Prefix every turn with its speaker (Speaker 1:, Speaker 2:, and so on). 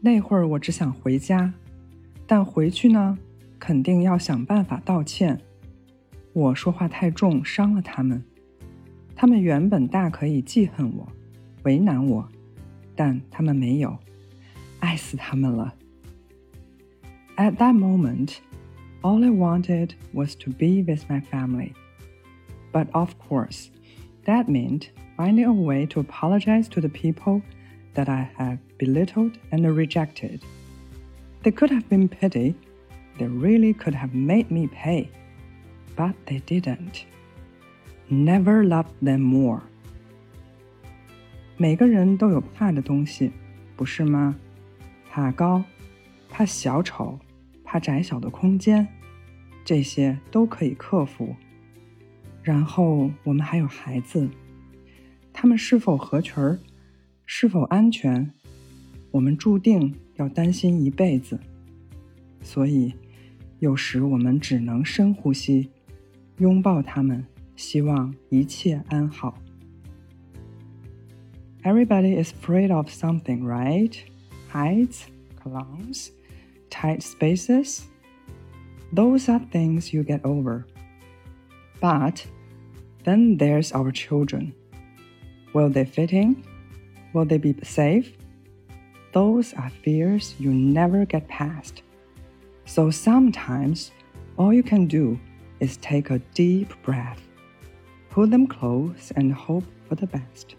Speaker 1: 那会儿我只想回家，但回去呢，肯定要想办法道歉。我说话太重，伤了他们。他们原本大可以记恨我，为难我，但他们没有，爱死他们了。At that moment, all I wanted was to be with my family. But of course, that meant finding a way to apologize to the people that I have belittled and rejected. They could have been pity, they really could have made me pay, but they didn't. Never loved them more. 每个人都有怕的东西，不是吗？怕高，怕小丑，怕窄小的空间，这些都可以克服。然后我们还有孩子，他们是否合群儿， 是否安全，我们注定要担心一辈子。所以，有时我们只能深呼吸，拥抱他们。希望一切安好。Everybody is afraid of something, right? Heights, clowns, tight spaces. Those are things you get over. But then there's our children. Will they fit in? Will they be safe? Those are fears you never get past. So sometimes all you can do is take a deep breath pull them close and hope for the best.